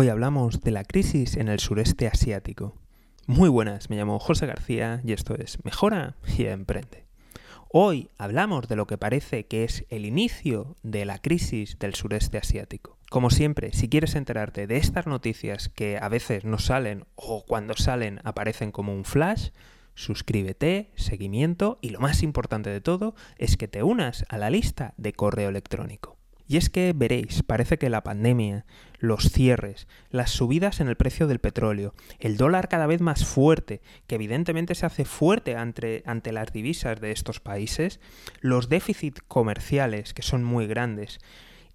Hoy hablamos de la crisis en el sureste asiático. Muy buenas, me llamo José García y esto es Mejora y Emprende. Hoy hablamos de lo que parece que es el inicio de la crisis del sureste asiático. Como siempre, si quieres enterarte de estas noticias que a veces no salen o cuando salen aparecen como un flash, suscríbete, seguimiento y lo más importante de todo es que te unas a la lista de correo electrónico. Y es que veréis, parece que la pandemia, los cierres, las subidas en el precio del petróleo, el dólar cada vez más fuerte, que evidentemente se hace fuerte ante, ante las divisas de estos países, los déficits comerciales, que son muy grandes,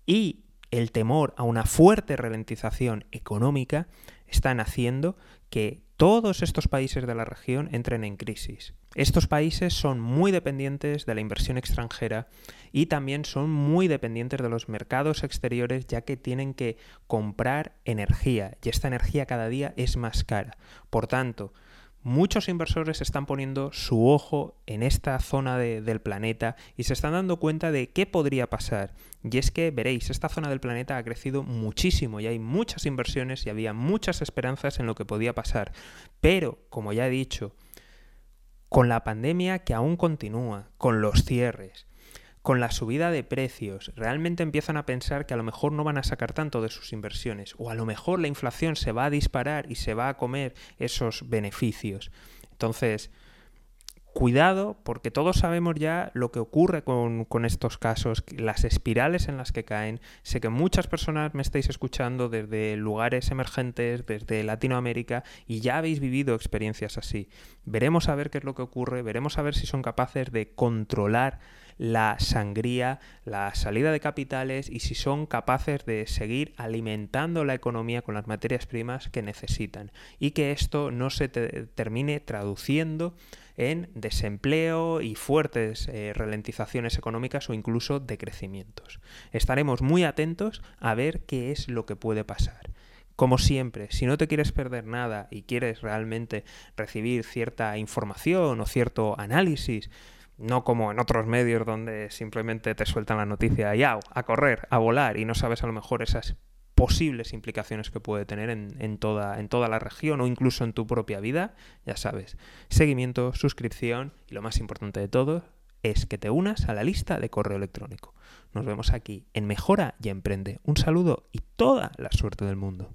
y el temor a una fuerte ralentización económica, están haciendo que todos estos países de la región entren en crisis. Estos países son muy dependientes de la inversión extranjera y también son muy dependientes de los mercados exteriores ya que tienen que comprar energía y esta energía cada día es más cara. Por tanto, muchos inversores están poniendo su ojo en esta zona del planeta y se están dando cuenta de qué podría pasar. Y es que veréis, esta zona del planeta ha crecido muchísimo y hay muchas inversiones y había muchas esperanzas en lo que podía pasar. Pero, como ya he dicho, con la pandemia que aún continúa, con los cierres, con la subida de precios, realmente empiezan a pensar que a lo mejor no van a sacar tanto de sus inversiones o a lo mejor la inflación se va a disparar y se va a comer esos beneficios. Entonces, cuidado porque todos sabemos ya lo que ocurre con, estos casos, las espirales en las que caen. Sé que muchas personas me estáis escuchando desde lugares emergentes, desde Latinoamérica, y ya habéis vivido experiencias así. Veremos a ver qué es lo que ocurre, veremos a ver si son capaces de controlar la sangría, la salida de capitales y si son capaces de seguir alimentando la economía con las materias primas que necesitan y que esto no se termine traduciendo en desempleo y fuertes eh, ralentizaciones económicas o incluso decrecimientos. Estaremos muy atentos a ver qué es lo que puede pasar. Como siempre, si no te quieres perder nada y quieres realmente recibir cierta información o cierto análisis no como en otros medios donde simplemente te sueltan la noticia y a correr, a volar y no sabes a lo mejor esas posibles implicaciones que puede tener en, toda, en toda la región o incluso en tu propia vida, ya sabes, seguimiento, suscripción y lo más importante de todo es que te unas a la lista de correo electrónico. Nos vemos aquí en Mejora y Emprende. Un saludo y toda la suerte del mundo.